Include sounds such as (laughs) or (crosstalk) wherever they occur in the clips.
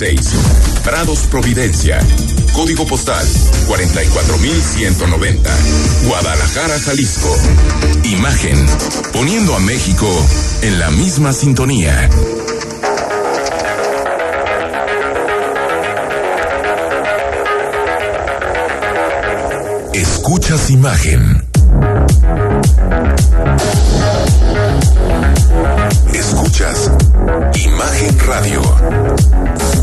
36. Prados Providencia. Código postal 44190. Guadalajara, Jalisco. Imagen. Poniendo a México en la misma sintonía. Escuchas imagen. Escuchas Imagen Radio.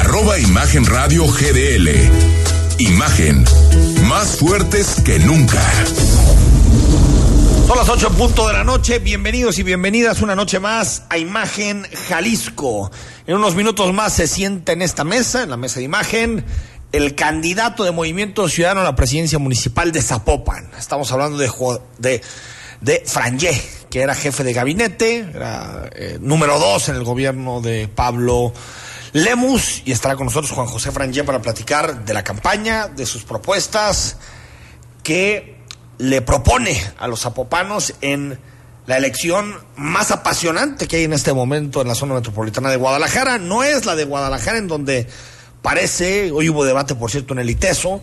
arroba Imagen Radio GDL Imagen más fuertes que nunca son las ocho punto de la noche. Bienvenidos y bienvenidas una noche más a Imagen Jalisco. En unos minutos más se sienta en esta mesa, en la mesa de imagen, el candidato de Movimiento Ciudadano a la presidencia municipal de Zapopan. Estamos hablando de, de, de Frangé, que era jefe de gabinete, era eh, número dos en el gobierno de Pablo Lemus, y estará con nosotros Juan José Frangé para platicar de la campaña, de sus propuestas, que le propone a los zapopanos en la elección más apasionante que hay en este momento en la zona metropolitana de Guadalajara. No es la de Guadalajara en donde parece, hoy hubo debate por cierto en el ITESO,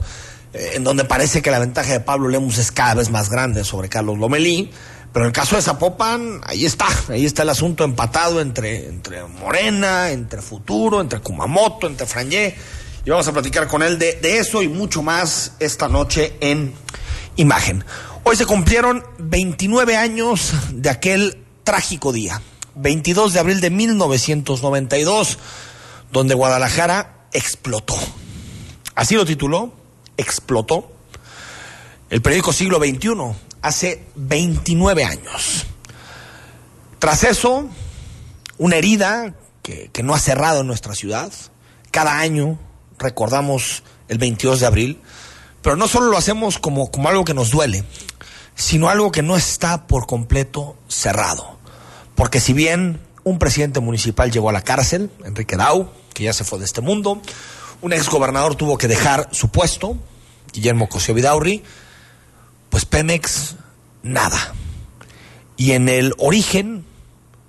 eh, en donde parece que la ventaja de Pablo Lemus es cada vez más grande sobre Carlos Lomelí. Pero en el caso de Zapopan, ahí está, ahí está el asunto empatado entre, entre Morena, entre Futuro, entre Kumamoto, entre Frangé. Y vamos a platicar con él de, de eso y mucho más esta noche en imagen. Hoy se cumplieron 29 años de aquel trágico día, 22 de abril de 1992, donde Guadalajara explotó. Así lo tituló, explotó. El periódico Siglo XXI, hace 29 años. Tras eso, una herida que, no ha cerrado en nuestra ciudad. Cada año recordamos el 22 de abril pero no solo lo hacemos como, como algo que nos duele, sino algo que no está por completo cerrado. Porque si bien un presidente municipal llegó a la cárcel, Enrique Dau, que ya se fue de este mundo, un exgobernador tuvo que dejar su puesto, Guillermo Cosio Vidaurri, pues Pemex, nada. Y en el origen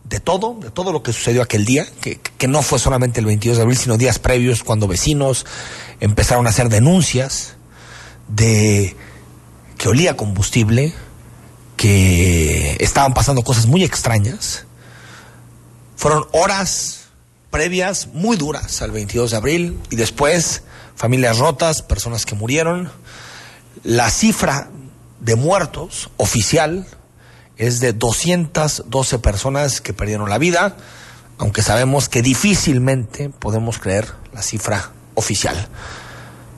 de todo, de todo lo que sucedió aquel día, que, que no fue solamente el 22 de abril, sino días previos cuando vecinos empezaron a hacer denuncias, de que olía combustible, que estaban pasando cosas muy extrañas. Fueron horas previas muy duras al 22 de abril y después familias rotas, personas que murieron. La cifra de muertos oficial es de 212 personas que perdieron la vida, aunque sabemos que difícilmente podemos creer la cifra oficial.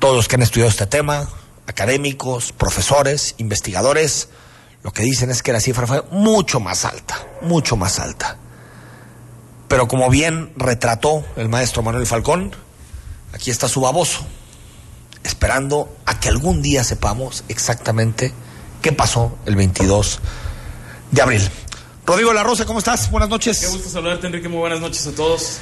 Todos los que han estudiado este tema, académicos, profesores, investigadores, lo que dicen es que la cifra fue mucho más alta, mucho más alta. Pero como bien retrató el maestro Manuel Falcón, aquí está su baboso, esperando a que algún día sepamos exactamente qué pasó el 22 de abril. Rodrigo La Rosa, ¿cómo estás? Buenas noches. Qué gusto saludarte, Enrique. Muy buenas noches a todos.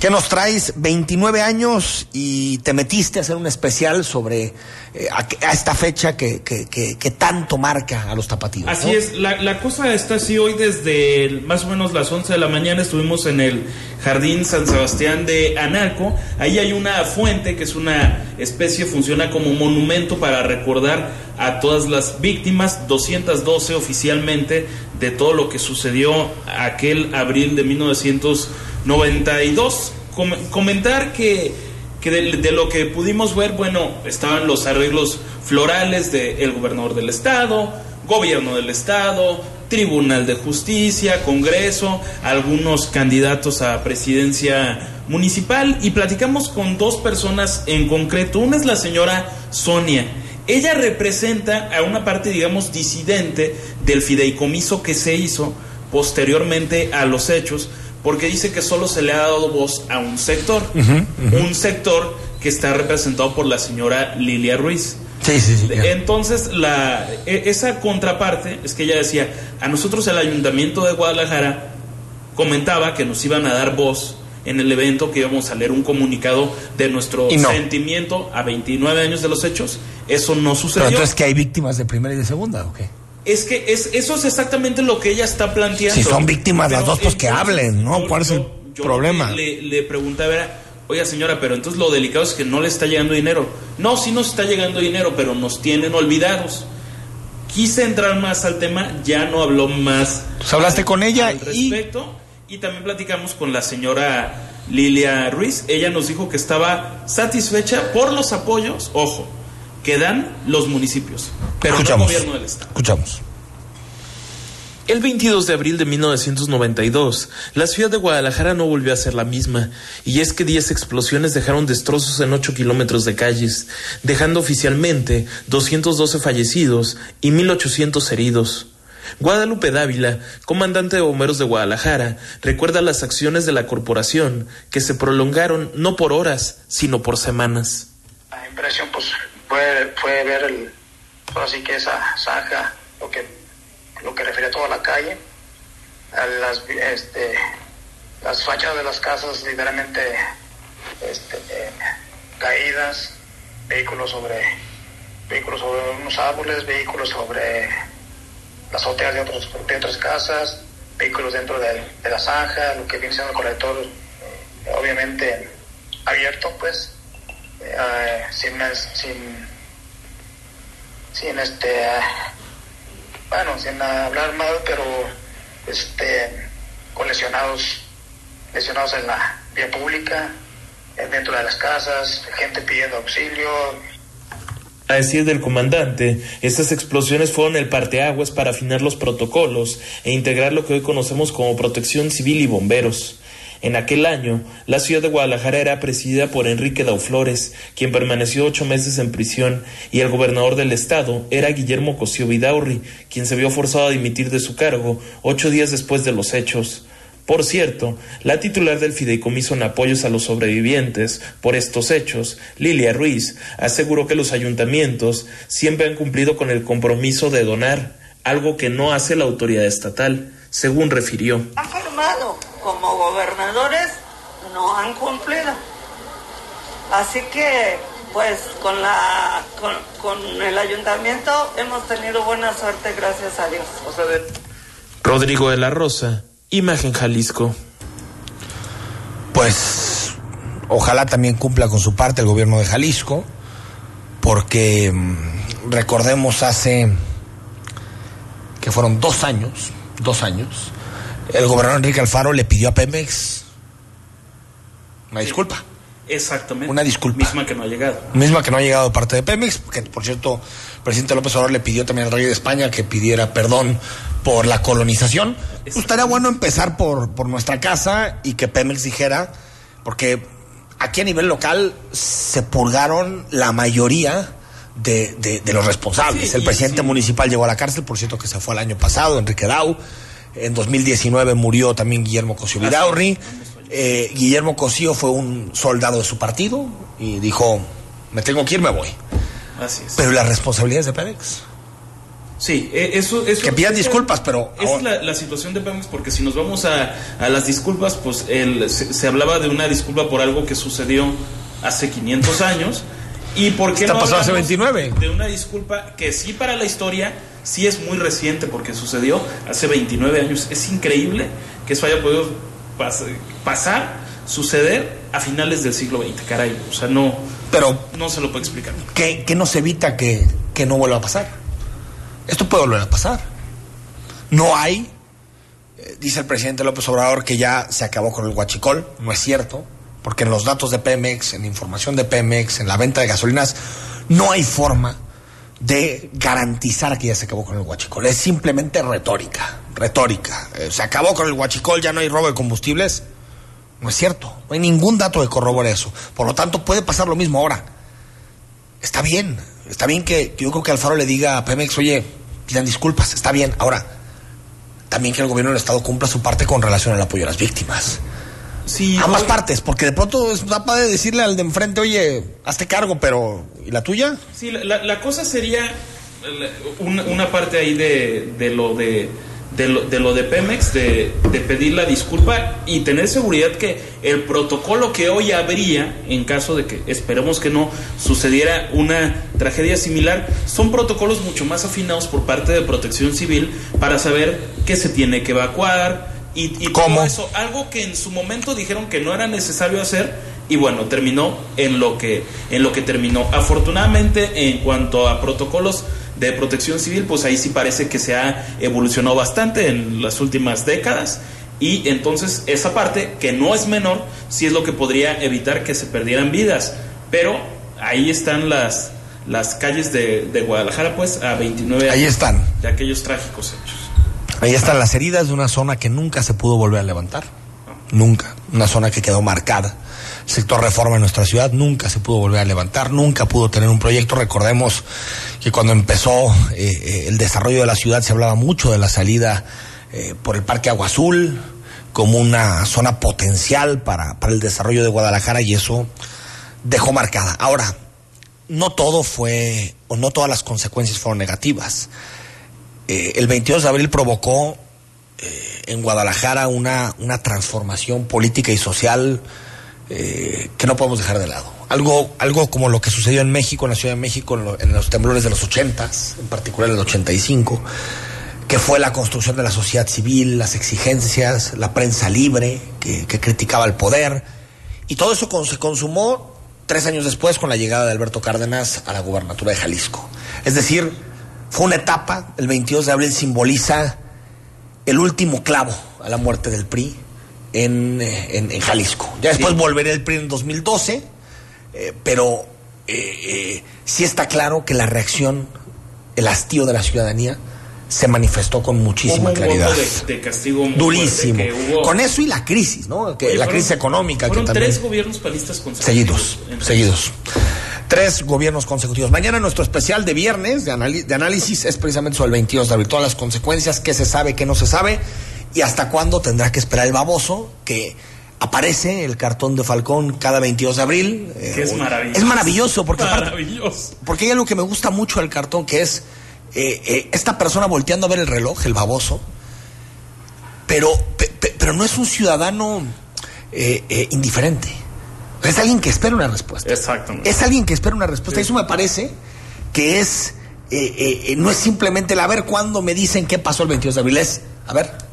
¿Qué nos traes? 29 años y te metiste a hacer un especial sobre eh, a, a, esta fecha que, que, que, que, tanto marca a los tapatíos. Así ¿no? es, la, la, cosa está así. Hoy desde más o menos las 11 de la mañana estuvimos en el Jardín San Sebastián de Anaco. Ahí hay una fuente que es una especie, funciona como monumento para recordar a todas las víctimas, 212 oficialmente, de todo lo que sucedió aquel abril de 1992. Com comentar que, que de, de, lo que pudimos ver, bueno, estaban los arreglos florales del de gobernador del estado, gobierno del estado, Tribunal de Justicia, Congreso, algunos candidatos a presidencia municipal y platicamos con dos personas en concreto. Una es la señora Sonia. Ella representa a una parte, digamos, disidente del fideicomiso que se hizo posteriormente a los hechos porque dice que solo se le ha dado voz a un sector, un sector que está representado por la señora Lilia Ruiz. Sí, sí, sí. Entonces, la, e, esa contraparte es que ella decía, a nosotros el ayuntamiento de Guadalajara comentaba que nos iban a dar voz en el evento, que íbamos a leer un comunicado de nuestro sentimiento a 29 años de los hechos. Eso no sucedió. Pero entonces que hay víctimas de primera y de segunda, ¿o qué? Es que es, eso es exactamente lo que ella está planteando. Si son víctimas las dos, pues que hablen, ¿no? ¿Cuál es el problema? Le, le pregunté, a ver, oiga señora, pero entonces lo delicado es que no le está llegando dinero. No, sí nos está llegando dinero, pero nos tienen olvidados. Quise entrar más al tema, ya no habló más. Pues hablaste con ella al respecto y... y también platicamos con la señora Lilia Ruiz. Ella nos dijo que estaba satisfecha por los apoyos, ojo, que dan los municipios, pero escuchamos, no el gobierno del estado. Escuchamos. El 22 de abril de 1992, la ciudad de Guadalajara no volvió a ser la misma, y es que 10 explosiones dejaron destrozos en 8 kilómetros de calles, dejando oficialmente 212 fallecidos y 1.800 heridos. Guadalupe Dávila, comandante de bomberos de Guadalajara, recuerda las acciones de la corporación que se prolongaron no por horas, sino por semanas. La impresión pues fue, fue ver el, así que esa zanja, lo que lo que refiere a toda la calle, a las, este, las fachadas de las casas literalmente este, eh, caídas, vehículos sobre, vehículos sobre unos árboles, vehículos sobre las azoteas de, de otras casas, vehículos dentro de, la zanja, lo que viene siendo el colector, eh, obviamente abierto, pues, eh, sin, sin, sin este bueno, sin hablar mal, pero este, con lesionados, lesionados en la vía pública, dentro de las casas, gente pidiendo auxilio. A decir del comandante, estas explosiones fueron el parteaguas para afinar los protocolos e integrar lo que hoy conocemos como protección civil y bomberos. En aquel año, la ciudad de Guadalajara era presidida por Enrique Dauflores, quien permaneció ocho meses en prisión, y el gobernador del estado era Guillermo Cosío Vidaurri, quien se vio forzado a dimitir de su cargo ocho días después de los hechos. Por cierto, la titular del fideicomiso en apoyos a los sobrevivientes por estos hechos, Lilia Ruiz, aseguró que los ayuntamientos siempre han cumplido con el compromiso de donar, algo que no hace la autoridad estatal, según refirió como gobernadores no han cumplido. Así que, pues, con, la, con, el ayuntamiento hemos tenido buena suerte, gracias a Dios. Rodrigo de la Rosa, Imagen Jalisco. Pues, ojalá también cumpla con su parte el gobierno de Jalisco, porque mm, recordemos hace que fueron dos años, dos años, el gobernador Enrique Alfaro le pidió a Pemex una disculpa. Exactamente. Una disculpa. Misma que no ha llegado. Misma que no ha llegado de parte de Pemex, que por cierto, presidente López Obrador le pidió también al rey de España que pidiera perdón por la colonización. Pues estaría bueno empezar por, por nuestra casa y que Pemex dijera, porque aquí a nivel local se purgaron la mayoría de, de, los responsables. el presidente municipal llegó a la cárcel, por cierto que se fue el año pasado, Enrique Dau. En 2019 murió también Guillermo Cosío Vidaurri. Eh, Guillermo Cosío fue un soldado de su partido y dijo, me tengo que ir, me voy. Así es. Pero la responsabilidad es de Pemex. Sí, e, eso, eso que pidan disculpas, pero esa es la, situación de Pemex porque si nos vamos a, las disculpas, pues el, se, hablaba de una disculpa por algo que sucedió hace 500 años y por qué no pasó hace 29 de una disculpa que sí para la historia sí es muy reciente porque sucedió hace 29 años. Es increíble que eso haya podido pasar, suceder a finales del siglo XX, caray. O sea, no, Pero, no se lo puede explicar. ¿Qué, qué nos evita que, que no vuelva a pasar? Esto puede volver a pasar. No hay, eh, dice el presidente López Obrador, que ya se acabó con el huachicol. No es cierto, porque en los datos de Pemex, en información de Pemex, en la venta de gasolinas, no hay forma de garantizar que ya se acabó con el huachicol. Es simplemente retórica, retórica. Eh, se acabó con el huachicol, ya no hay robo de combustibles. No es cierto, no hay ningún dato que corrobore eso. Por lo tanto, puede pasar lo mismo ahora. Está bien, está bien que, yo creo que Alfaro le diga a Pemex, oye, pidan disculpas, está bien. Ahora, también que el gobierno del Estado cumpla su parte con relación al apoyo a las víctimas. Sí, Ambas partes, porque de pronto es capaz de decirle al de enfrente, oye, hazte cargo, pero ¿y la tuya? Sí, la, la- cosa sería una, una parte ahí de, de lo de, de lo, de lo de Pemex, de, de pedir la disculpa y tener seguridad que el protocolo que hoy habría, en caso de que esperemos que no sucediera una tragedia similar, son protocolos mucho más afinados por parte de Protección Civil para saber qué se tiene que evacuar y, y todo ¿Cómo? eso, algo que en su momento dijeron que no era necesario hacer y bueno, terminó en lo que en lo que terminó. Afortunadamente, en cuanto a protocolos de protección civil, pues ahí sí parece que se ha evolucionado bastante en las últimas décadas y entonces esa parte que no es menor, sí es lo que podría evitar que se perdieran vidas, pero ahí están las las calles de, de Guadalajara, pues a 29 Ahí años están. de aquellos trágicos hechos. Ahí están las heridas de una zona que nunca se pudo volver a levantar. Nunca. Una zona que quedó marcada. Sector reforma en nuestra ciudad nunca se pudo volver a levantar, nunca pudo tener un proyecto. Recordemos que cuando empezó eh, eh, el desarrollo de la ciudad se hablaba mucho de la salida eh, por el Parque Agua Azul como una zona potencial para, para el desarrollo de Guadalajara y eso dejó marcada. Ahora, no todo fue, o no todas las consecuencias fueron negativas. El 22 de abril provocó en Guadalajara una, una transformación política y social eh, que no podemos dejar de lado. Algo, algo como lo que sucedió en México, en la Ciudad de México, en, lo- en los temblores de los 80, en particular el 85, que fue la construcción de la sociedad civil, las exigencias, la prensa libre, que, criticaba el poder, y todo eso con- se consumó tres años después con la llegada de Alberto Cárdenas a la gubernatura de Jalisco. Es decir, fue una etapa, el 22 de abril simboliza el último clavo a la muerte del PRI en, en- en Jalisco. Ya después Sí. volveré el PRI en 2012, eh, pero eh, eh, sí está claro que la reacción, el hastío de la ciudadanía se manifestó con muchísima claridad. de, de castigo muy Durísimo. que hubo- Con eso y la crisis, ¿no? Que, Oye, la fueron- crisis económica que fueron también... tres gobiernos panistas consecutivos. Seguidos, seguidos. Tres gobiernos consecutivos. Mañana nuestro especial de viernes de, de análisis es precisamente sobre el 22 de abril. Todas las consecuencias, qué se sabe, qué no se sabe y hasta cuándo tendrá que esperar el baboso que aparece el cartón de Falcón cada 22 de abril. eh, Que es maravilloso. Es maravilloso porque aparte- Maravilloso. porque hay algo que me gusta mucho del cartón que es eh, eh, esta persona volteando a ver el reloj, el baboso, pero, pe- pe- pero no es un ciudadano eh, indiferente. Es alguien que espera una respuesta. Exactamente. Es alguien que espera una respuesta. Eso me parece que es, eh, no es simplemente el a ver cuándo me dicen qué pasó el 22 de abril, es, a ver,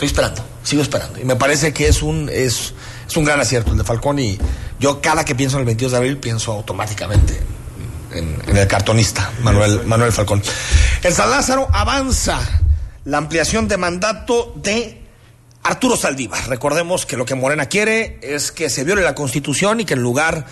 estoy esperando, sigo esperando. Y me parece que es un, es, es un gran acierto el de Falcón y yo cada que pienso en el 22 de abril pienso automáticamente en, el cartonista, Manuel, Manuel Falcón. En San Lázaro avanza la ampliación de mandato de Arturo Saldívar. Recordemos que lo que Morena quiere es que se viole la constitución y que en lugar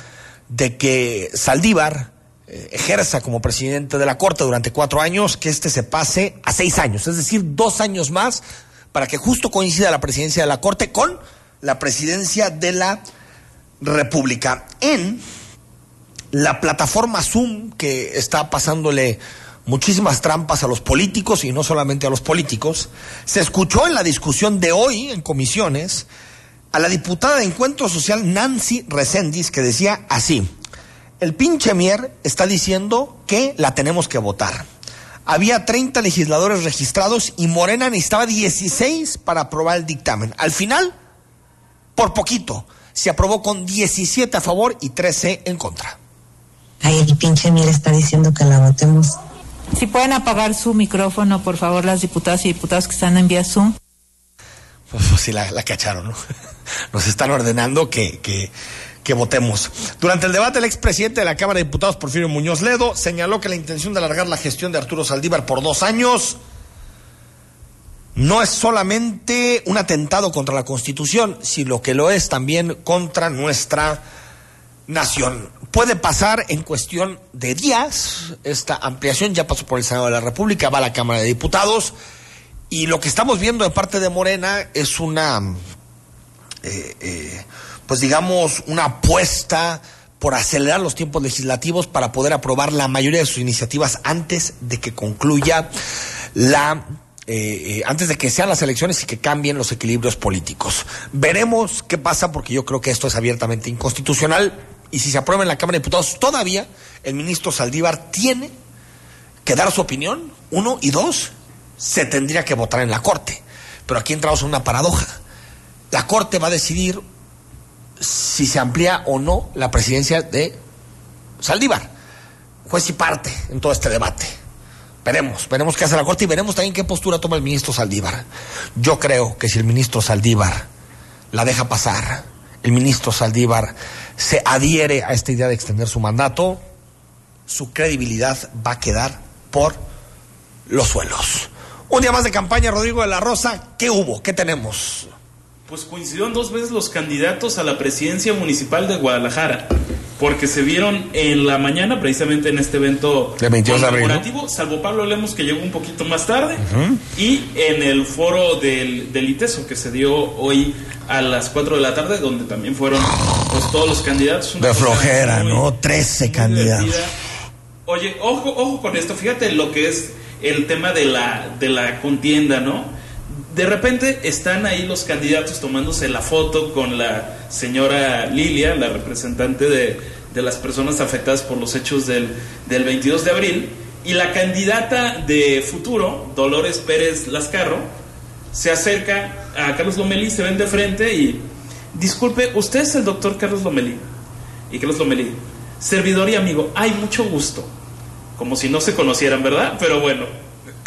de que Saldívar eh, ejerza como presidente de la Corte durante cuatro años, que este se pase a seis años, es decir, dos años más para que justo coincida la presidencia de la Corte con la presidencia de la República. En la plataforma Zoom que está pasándole muchísimas trampas a los políticos y no solamente a los políticos, se escuchó en la discusión de hoy en comisiones a la diputada de Encuentro Social Nancy Reséndiz que decía así, el pinche Mier está diciendo que la tenemos que votar. Había 30 legisladores registrados y Morena necesitaba 16 para aprobar el dictamen. Al final, por poquito, se aprobó con 17 a favor y 13 en contra. Ahí el pinche Mier está diciendo que la votemos. Si pueden apagar su micrófono, por favor, las diputadas y diputados que están en vía Zoom. Pues, pues sí, la, la cacharon, ¿no? (laughs) Nos están ordenando que, que, que votemos. Durante el debate, el expresidente de la Cámara de Diputados, Porfirio Muñoz Ledo, señaló que la intención de alargar la gestión de Arturo Saldívar por dos años no es solamente un atentado contra la Constitución, sino que lo es también contra nuestra nación. Puede pasar en cuestión de días. Esta ampliación ya pasó por el Senado de la República, va a la Cámara de Diputados. Y lo que estamos viendo de parte de Morena es una, eh, eh, pues digamos, una apuesta por acelerar los tiempos legislativos para poder aprobar la mayoría de sus iniciativas antes de que concluya la eh, eh, antes de que sean las elecciones y que cambien los equilibrios políticos. Veremos qué pasa porque yo creo que esto es abiertamente inconstitucional y si se aprueba en la Cámara de Diputados todavía el ministro Saldívar tiene que dar su opinión, uno, y dos, se tendría que votar en la Corte. Pero aquí entramos en una paradoja. La Corte va a decidir si se amplía o no la presidencia de Saldívar. Juez y parte en todo este debate. Veremos, veremos qué hace la Corte y veremos también qué postura toma el ministro Saldívar. Yo creo que si el ministro Saldívar la deja pasar, el ministro Saldívar se adhiere a esta idea de extender su mandato, su credibilidad va a quedar por los suelos. Un día más de campaña, Rodrigo de la Rosa, ¿qué hubo? ¿Qué tenemos? Pues coincidieron dos veces los candidatos a la presidencia municipal de Guadalajara porque se vieron en la mañana, precisamente en este evento de 22 de abril, salvo Pablo Lemos, que llegó un poquito más tarde, y en el foro del, del ITESO, que se dio hoy a las 4 de la tarde, donde también fueron pues, todos los candidatos. De flojera, ¿no? 13 candidatos. Oye, ojo, ojo con esto, fíjate lo que es el tema de la, de la contienda, ¿no? De repente están ahí los candidatos tomándose la foto con la señora Lilia, la representante de, las personas afectadas por los hechos del, 22 de abril, y la candidata de futuro, Dolores Pérez Lascarro, se acerca a Carlos Lomelí, se ven de frente y, disculpe, usted es el doctor Carlos Lomelí. Y Carlos Lomelí, servidor y amigo, hay mucho gusto. Como si no se conocieran, ¿verdad? Pero bueno,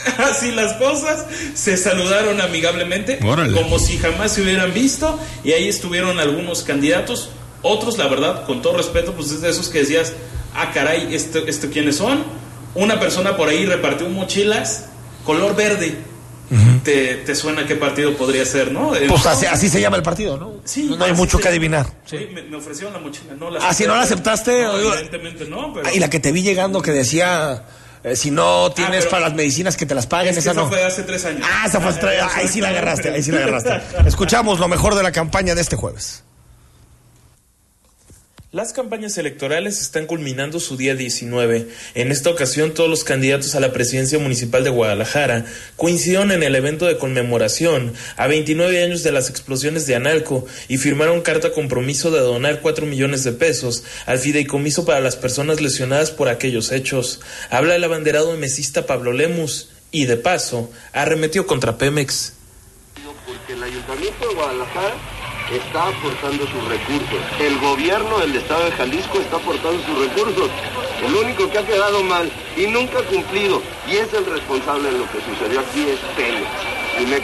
(laughs) así las cosas, se saludaron amigablemente, como si jamás se hubieran visto, y ahí estuvieron algunos candidatos, otros, la verdad, con todo respeto, pues es de esos que decías, ah, caray, ¿esto, esto quiénes son? Una persona por ahí repartió mochilas color verde. te, suena qué partido podría ser, ¿no? Pues así, se llama el partido, ¿no? Sí. No hay mucho que adivinar. Me, ofrecieron la mochila, no la Ah, si no la aceptaste. evidentemente no, y la que te vi llegando que decía eh, si no ah, tienes para las medicinas que te las paguen, esa, no. fue hace tres años. Ah, esa fue hace tres Ahí sí la agarraste, ahí sí la agarraste. (laughs) Escuchamos lo mejor de la campaña de este jueves. Las campañas electorales están culminando su día 19. En esta ocasión, todos los candidatos a la presidencia municipal de Guadalajara coincidieron en el evento de conmemoración a 29 años de las explosiones de Analco y firmaron carta compromiso de donar 4 millones de pesos al fideicomiso para las personas lesionadas por aquellos hechos. Habla el abanderado mesista Pablo Lemus y, de paso, arremetió contra Pemex. Porque el Ayuntamiento de Guadalajara está aportando sus recursos. El gobierno del estado de Jalisco está aportando sus recursos. El único que ha quedado mal y nunca ha cumplido y es el responsable de lo que sucedió aquí es Pemex. Y me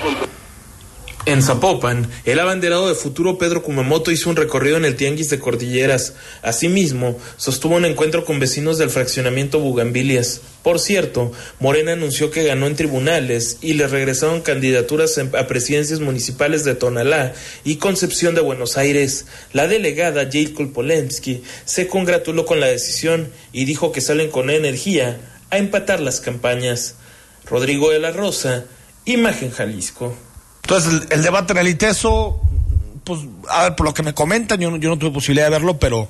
en Zapopan, el abanderado de futuro Pedro Kumamoto hizo un recorrido en el Tianguis de Cordilleras. Asimismo, sostuvo un encuentro con vecinos del fraccionamiento Bugambilias. Por cierto, Morena anunció que ganó en tribunales y le regresaron candidaturas a presidencias municipales de Tonalá y Concepción de Buenos Aires. La delegada Jacob Polemski se congratuló con la decisión y dijo que salen con energía a empatar las campañas. Rodrigo de la Rosa, Imagen Jalisco. Entonces, el, debate en el ITESO, pues, a ver, por lo que me comentan, yo, yo no tuve posibilidad de verlo, pero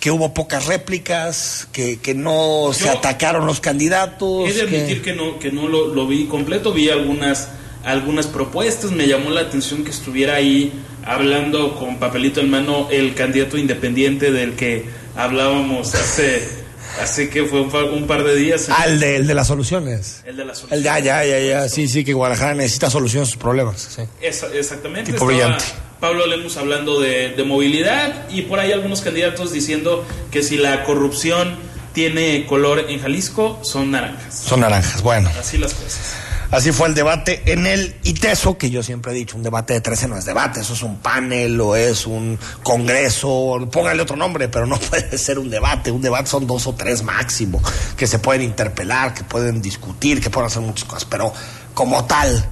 que hubo pocas réplicas, que, que no se atacaron los candidatos. He de admitir que, no, que no lo, vi completo, vi algunas, algunas propuestas, me llamó la atención que estuviera ahí hablando con papelito en mano el candidato independiente del que hablábamos hace Así que fue un par, de días. Ah, el de, el de las soluciones. El de las soluciones. El de, ya, ya, ya, sí, sí, que Guadalajara necesita soluciones a sus problemas. Sí. exactamente. Tipo brillante. Pablo Lemus hablando de, de movilidad y por ahí algunos candidatos diciendo que si la corrupción tiene color en Jalisco, son naranjas. Son naranjas, bueno. Así las cosas. Así fue el debate en el ITESO, que yo siempre he dicho, un debate de 13 no es debate, eso es un panel o es un congreso, póngale otro nombre, pero no (laughs) puede ser un debate. Un debate son dos o tres máximo, que se pueden interpelar, que pueden discutir, que pueden hacer muchas cosas, pero como tal,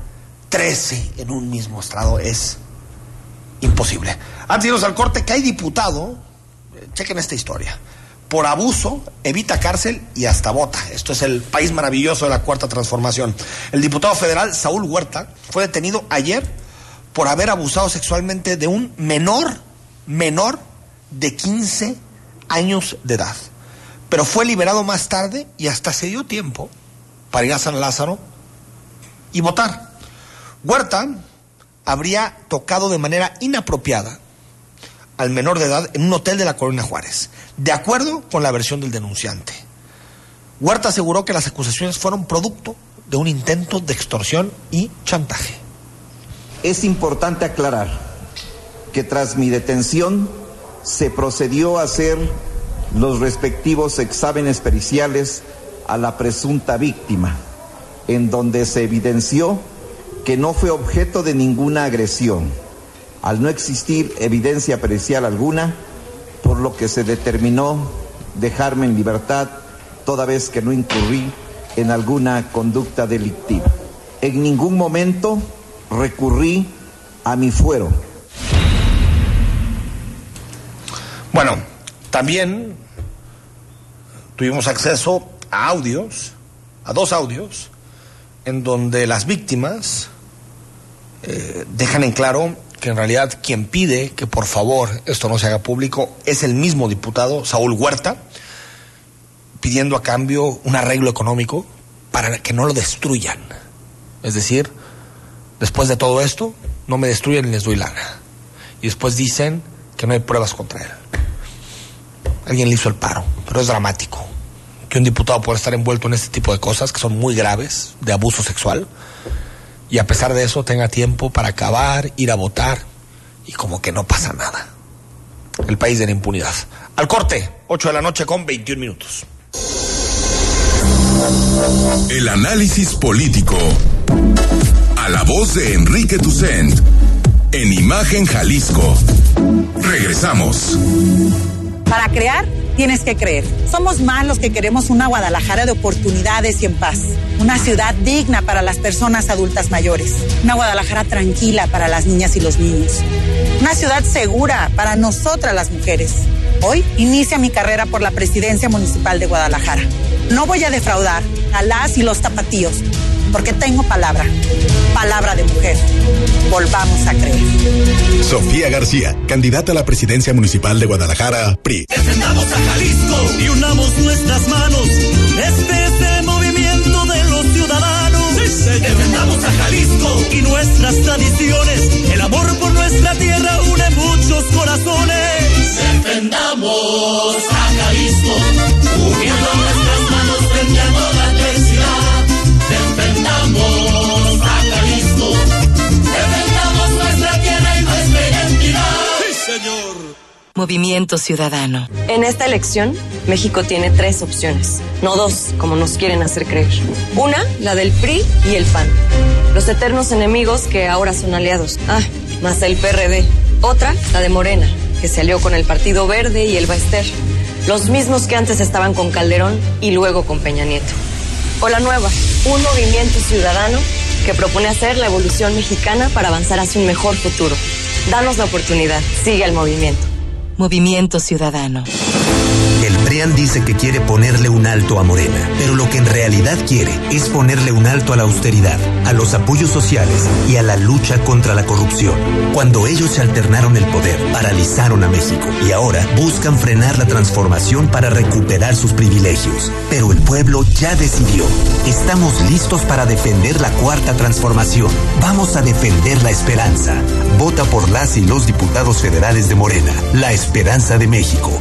13 en un mismo estrado es imposible. Antes de irnos al corte, que hay diputado, eh, chequen esta historia por abuso, evita cárcel y hasta vota. Esto es el país maravilloso de la cuarta transformación. El diputado federal Saúl Huerta fue detenido ayer por haber abusado sexualmente de un menor, menor de 15 años de edad. Pero fue liberado más tarde y hasta se dio tiempo para ir a San Lázaro y votar. Huerta habría tocado de manera inapropiada al menor de edad en un hotel de la Colonia Juárez, de acuerdo con la versión del denunciante. Huerta aseguró que las acusaciones fueron producto de un intento de extorsión y chantaje. Es importante aclarar que tras mi detención se procedió a hacer los respectivos exámenes periciales a la presunta víctima, en donde se evidenció que no fue objeto de ninguna agresión, al no existir evidencia pericial alguna, por lo que se determinó dejarme en libertad toda vez que no incurrí en alguna conducta delictiva. En ningún momento recurrí a mi fuero. Bueno, también tuvimos acceso a audios, a dos audios, en donde las víctimas eh, dejan en claro que en realidad quien pide que por favor esto no se haga público es el mismo diputado, Saúl Huerta, pidiendo a cambio un arreglo económico para que no lo destruyan. Es decir, después de todo esto, no me destruyen y les doy lana. Y después dicen que no hay pruebas contra él. Alguien le hizo el paro, pero es dramático que un diputado pueda estar envuelto en este tipo de cosas que son muy graves, de abuso sexual, y a pesar de eso tenga tiempo para acabar, ir a votar, y como que no pasa nada. El país de la impunidad. Al corte, 8 de la noche con 21 minutos. El análisis político. A la voz de Enrique Tucent. En Imagen Jalisco. Regresamos. Para crear, tienes que creer. Somos más los que queremos una Guadalajara de oportunidades y en paz. Una ciudad digna para las personas adultas mayores. Una Guadalajara tranquila para las niñas y los niños. Una ciudad segura para nosotras las mujeres. Hoy inicia mi carrera por la presidencia municipal de Guadalajara. No voy a defraudar a las y los tapatíos, porque tengo palabra, palabra de mujer. Volvamos a creer. Sofía García, candidata a la presidencia municipal de Guadalajara, PRI. Defendamos a Jalisco y unamos nuestras manos. Este es el movimiento de los ciudadanos. Defendamos a Jalisco y nuestras tradiciones. El amor por nuestra tierra une muchos corazones. Defendamos Movimiento Ciudadano. En esta elección, México tiene tres opciones, no dos, como nos quieren hacer creer. Una, la del PRI y el PAN, los eternos enemigos que ahora son aliados. Ah, más el PRD. Otra, la de Morena, que se alió con el Partido Verde y el Baester, los mismos que antes estaban con Calderón y luego con Peña Nieto. O la nueva, un movimiento ciudadano que propone hacer la evolución mexicana para avanzar hacia un mejor futuro. Danos la oportunidad, sigue el movimiento. Movimiento Ciudadano. PRIAN dice que quiere ponerle un alto a Morena, pero lo que en realidad quiere es ponerle un alto a la austeridad, a los apoyos sociales y a la lucha contra la corrupción. Cuando ellos se alternaron el poder, paralizaron a México y ahora buscan frenar la transformación para recuperar sus privilegios. Pero el pueblo ya decidió. Estamos listos para defender la cuarta transformación. Vamos a defender la esperanza. Vota por las y los diputados federales de Morena. La esperanza de México.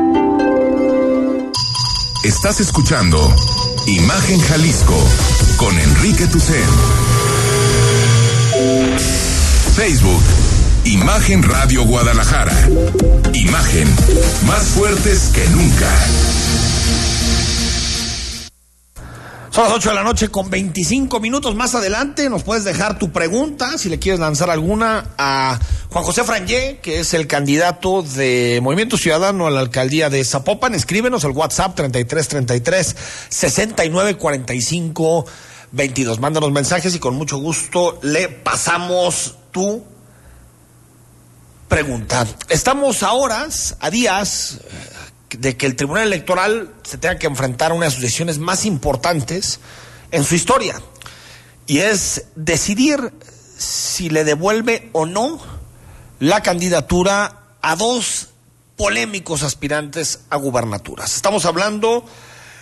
Estás escuchando Imagen Jalisco con Enrique Tucen. Facebook, Imagen Radio Guadalajara. Imagen, más fuertes que nunca. Son las 8 de la noche con 25 minutos más adelante. Nos puedes dejar tu pregunta, si le quieres lanzar alguna, a Juan José Frangé, que es el candidato de Movimiento Ciudadano a la alcaldía de Zapopan. Escríbenos al WhatsApp 3333 6945 22. Mándanos mensajes y con mucho gusto le pasamos tu pregunta. Estamos a horas, a días de que el Tribunal Electoral se tenga que enfrentar a una de sus decisiones más importantes en su historia. Y es decidir si le devuelve o no la candidatura a dos polémicos aspirantes a gubernaturas. Estamos hablando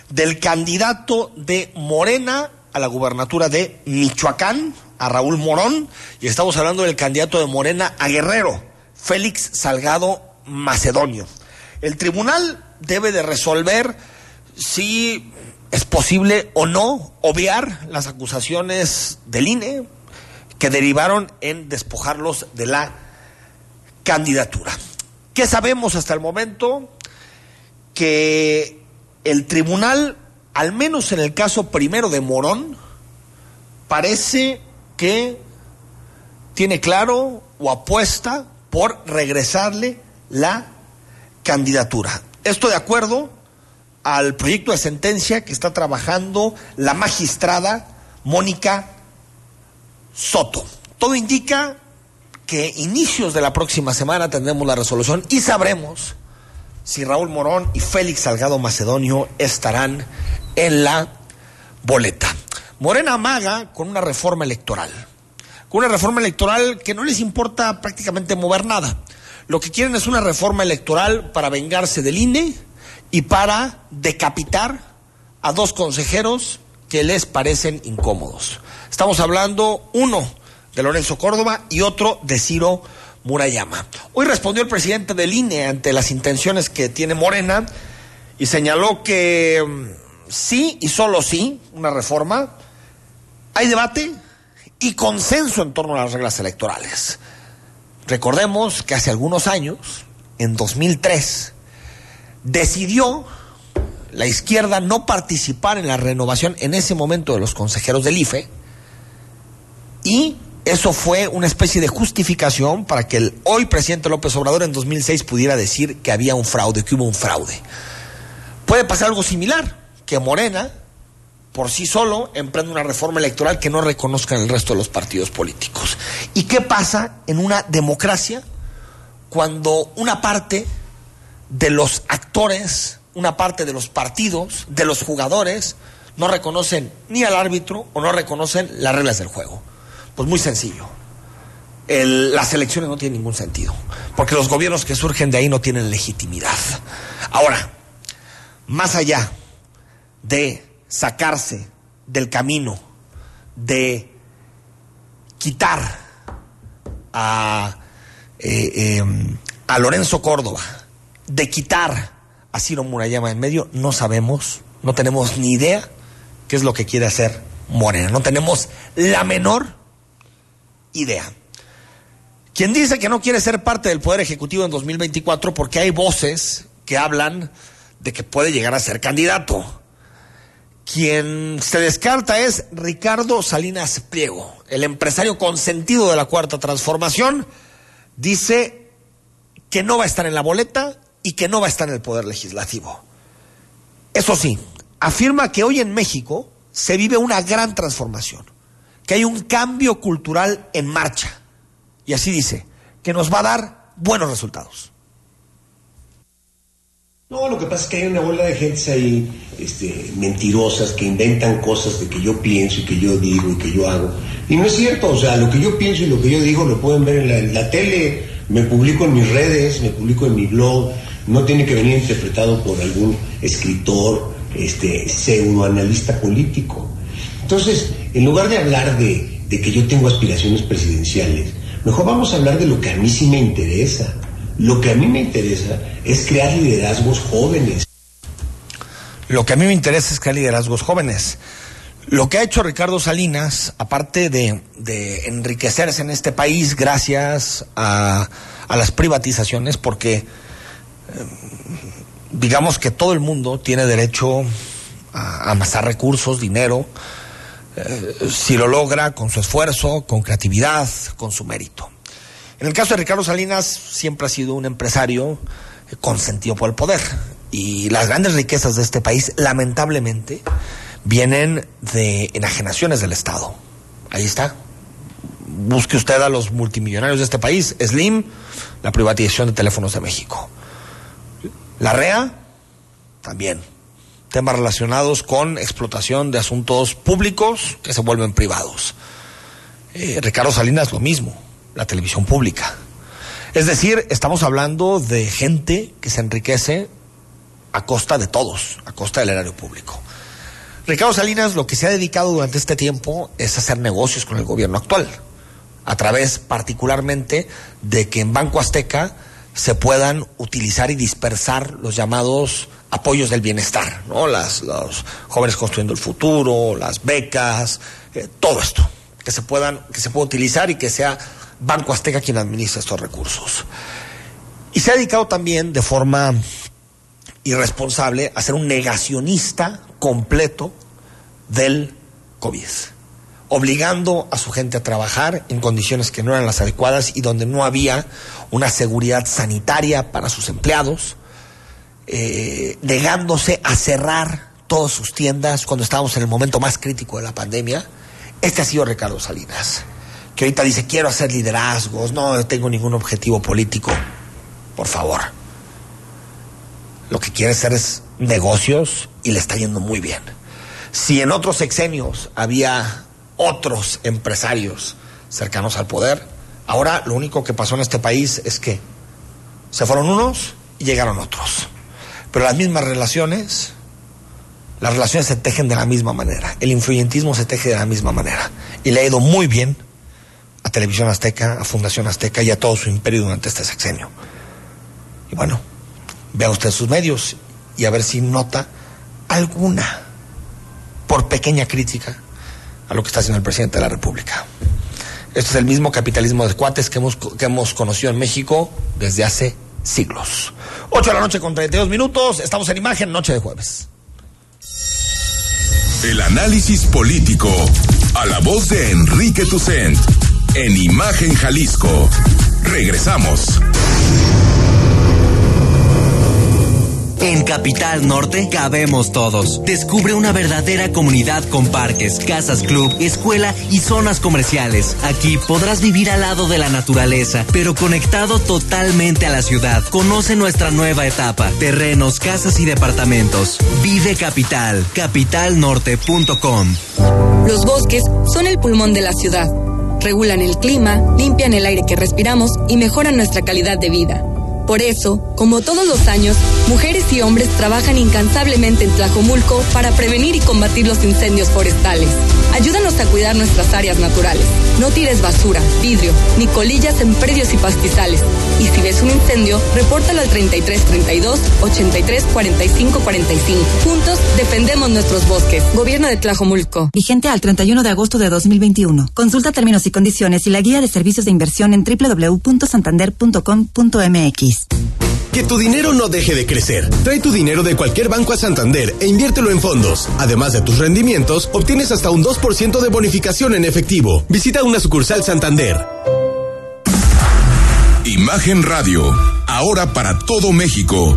del candidato de Morena a la gubernatura de Michoacán, a Raúl Morón, y estamos hablando del candidato de Morena a Guerrero, Félix Salgado Macedonio. El tribunal debe de resolver si es posible o no obviar las acusaciones del INE que derivaron en despojarlos de la candidatura. ¿Qué sabemos hasta el momento? Que el tribunal, al menos en el caso primero de Morón, parece que tiene claro o apuesta por regresarle la candidatura. Esto de acuerdo al proyecto de sentencia que está trabajando la magistrada Mónica Soto. Todo indica que inicios de la próxima semana tendremos la resolución y sabremos si Raúl Morón y Félix Salgado Macedonio estarán en la boleta. Morena amaga con una reforma electoral, con una reforma electoral que no les importa prácticamente mover nada. Lo que quieren es una reforma electoral para vengarse del INE y para decapitar a dos consejeros que les parecen incómodos. Estamos hablando, uno, de Lorenzo Córdoba y otro de Ciro Murayama. Hoy respondió el presidente del INE ante las intenciones que tiene Morena y señaló que mm, sí y solo sí, una reforma, hay debate y consenso en torno a las reglas electorales. Recordemos que hace algunos años, en 2003, decidió la izquierda no participar en la renovación en ese momento de los consejeros del IFE y eso fue una especie de justificación para que el hoy presidente López Obrador en 2006 pudiera decir que había un fraude, que hubo un fraude. Puede pasar algo similar, que Morena, por sí solo, emprende una reforma electoral que no reconozca el resto de los partidos políticos. ¿Y qué pasa en una democracia cuando una parte de los actores, una parte de los partidos, de los jugadores, no reconocen ni al árbitro o no reconocen las reglas del juego? Pues muy sencillo. Las elecciones no tienen ningún sentido, porque los gobiernos que surgen de ahí no tienen legitimidad. Ahora, más allá de sacarse del camino, de quitar a, eh, eh, a Lorenzo Córdoba, de quitar a Ciro Murayama en medio, no sabemos, no tenemos ni idea qué es lo que quiere hacer Morena. No tenemos la menor idea. Quien dice que no quiere ser parte del Poder Ejecutivo en 2024 porque hay voces que hablan de que puede llegar a ser candidato. Quien se descarta es Ricardo Salinas Pliego, el empresario consentido de la Cuarta Transformación, dice que no va a estar en la boleta y que no va a estar en el Poder Legislativo. Eso sí, afirma que hoy en México se vive una gran transformación que hay un cambio cultural en marcha. Y así dice, que nos va a dar buenos resultados. No, lo que pasa es que hay una bola de gente ahí este, mentirosas que inventan cosas de que yo pienso y que yo digo y que yo hago. Y no es cierto, o sea, lo que yo pienso y lo que yo digo lo pueden ver en la, en la tele, me publico en mis redes, me publico en mi blog, no tiene que venir interpretado por algún escritor, este, pseudoanalista político. Entonces, en lugar de hablar de, que yo tengo aspiraciones presidenciales, mejor vamos a hablar de lo que a mí sí me interesa. Lo que a mí me interesa es crear liderazgos jóvenes. Lo que a mí me interesa es crear liderazgos jóvenes. Lo que ha hecho Ricardo Salinas, aparte de, enriquecerse en este país gracias a, las privatizaciones, porque eh, digamos que todo el mundo tiene derecho a amasar recursos, dinero, si lo logra con su esfuerzo, con creatividad, con su mérito. En el caso de Ricardo Salinas, siempre ha sido un empresario eh, consentido por el poder. Y las grandes riquezas de este país, lamentablemente, vienen de enajenaciones del Estado. Ahí está. Busque usted a los multimillonarios de este país. Slim, la privatización de teléfonos de México. La REA, también. Temas relacionados con explotación de asuntos públicos que se vuelven privados. Eh, Ricardo Salinas, lo mismo. La televisión pública. Es decir, estamos hablando de gente que se enriquece a costa de todos, a costa del erario público. Ricardo Salinas lo que se ha dedicado durante este tiempo es hacer negocios con el gobierno actual, a través particularmente de que en Banco Azteca se puedan utilizar y dispersar los llamados apoyos del bienestar, ¿no? Las, los jóvenes construyendo el futuro, las becas, eh, todo esto, que se puedan, que se pueda utilizar y que sea Banco Azteca quien administra estos recursos. Y se ha dedicado también de forma irresponsable a ser un negacionista completo del COVID, obligando a su gente a trabajar en condiciones que no eran las adecuadas y donde no había una seguridad sanitaria para sus empleados, eh, negándose a cerrar todas sus tiendas cuando estábamos en el momento más crítico de la pandemia. Este ha sido Ricardo Salinas, que ahorita dice quiero hacer liderazgos, no tengo ningún objetivo político. Por favor. Lo que quiere hacer es negocios y le está yendo muy bien. Si en otros sexenios había otros empresarios cercanos al poder, ahora lo único que pasó en este país es que se fueron unos y llegaron otros. Pero las mismas relaciones, las relaciones se tejen de la misma manera, el influyentismo se teje de la misma manera. Y le ha ido muy bien a Televisión Azteca, a Fundación Azteca y a todo su imperio durante este sexenio. Y bueno, vea usted sus medios y a ver si nota alguna, por pequeña crítica, a lo que está haciendo el presidente de la República. Esto es el mismo capitalismo de cuates que hemos, que hemos conocido en México desde hace siglos. 8 de la noche con 32 minutos, estamos en imagen, noche de jueves. El análisis político a la voz de Enrique Tucent en Imagen Jalisco. Regresamos. En Capital Norte cabemos todos. Descubre una verdadera comunidad con parques, casas club, escuela y zonas comerciales. Aquí podrás vivir al lado de la naturaleza, pero conectado totalmente a la ciudad. Conoce nuestra nueva etapa. Terrenos, casas y departamentos. Vive Capital. Capitalnorte.com. Los bosques son el pulmón de la ciudad. Regulan el clima, limpian el aire que respiramos y mejoran nuestra calidad de vida. Por eso, como todos los años, mujeres y hombres trabajan incansablemente en Tlajomulco para prevenir y combatir los incendios forestales. Ayúdanos a cuidar nuestras áreas naturales. No tires basura, vidrio, ni colillas en predios y pastizales. Y si ves un incendio, repórtalo al 3332 83 45 45. Juntos defendemos nuestros bosques. Gobierno de Tlajomulco. Vigente al 31 de agosto de 2021. Consulta términos y condiciones y la guía de servicios de inversión en www.santander.com.mx. Que tu dinero no deje de crecer. Trae tu dinero de cualquier banco a Santander e inviértelo en fondos. Además de tus rendimientos, obtienes hasta un 2% de bonificación en efectivo. Visita una sucursal Santander. Imagen Radio, ahora para todo México.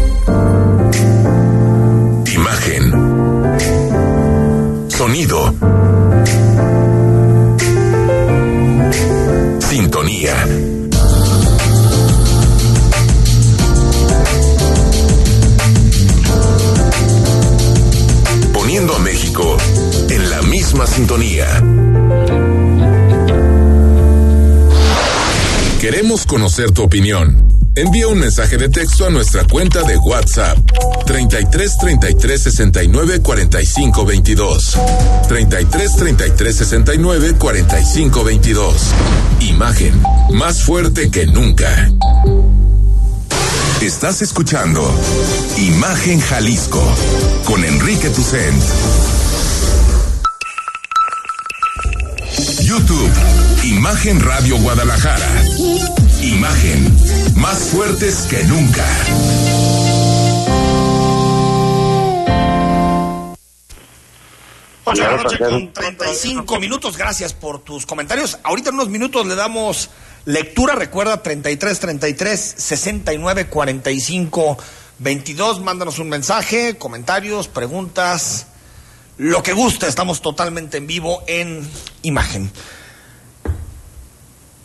Imagen. Sonido. Sintonía. Poniendo a México en la misma sintonía. Queremos conocer tu opinión. Envía un mensaje de texto a nuestra cuenta de WhatsApp 33 33 69 45 22. 33 33 69 45 22. Imagen más fuerte que nunca. Estás escuchando Imagen Jalisco con Enrique Tucent. YouTube, Imagen Radio Guadalajara. Imagen, más fuertes que nunca. Ocho de la noche con 35 minutos. Gracias por tus comentarios. Ahorita en unos minutos le damos lectura. Recuerda 33 33 69 45 22. Mándanos un mensaje, comentarios, preguntas, lo que guste. Estamos totalmente en vivo en imagen.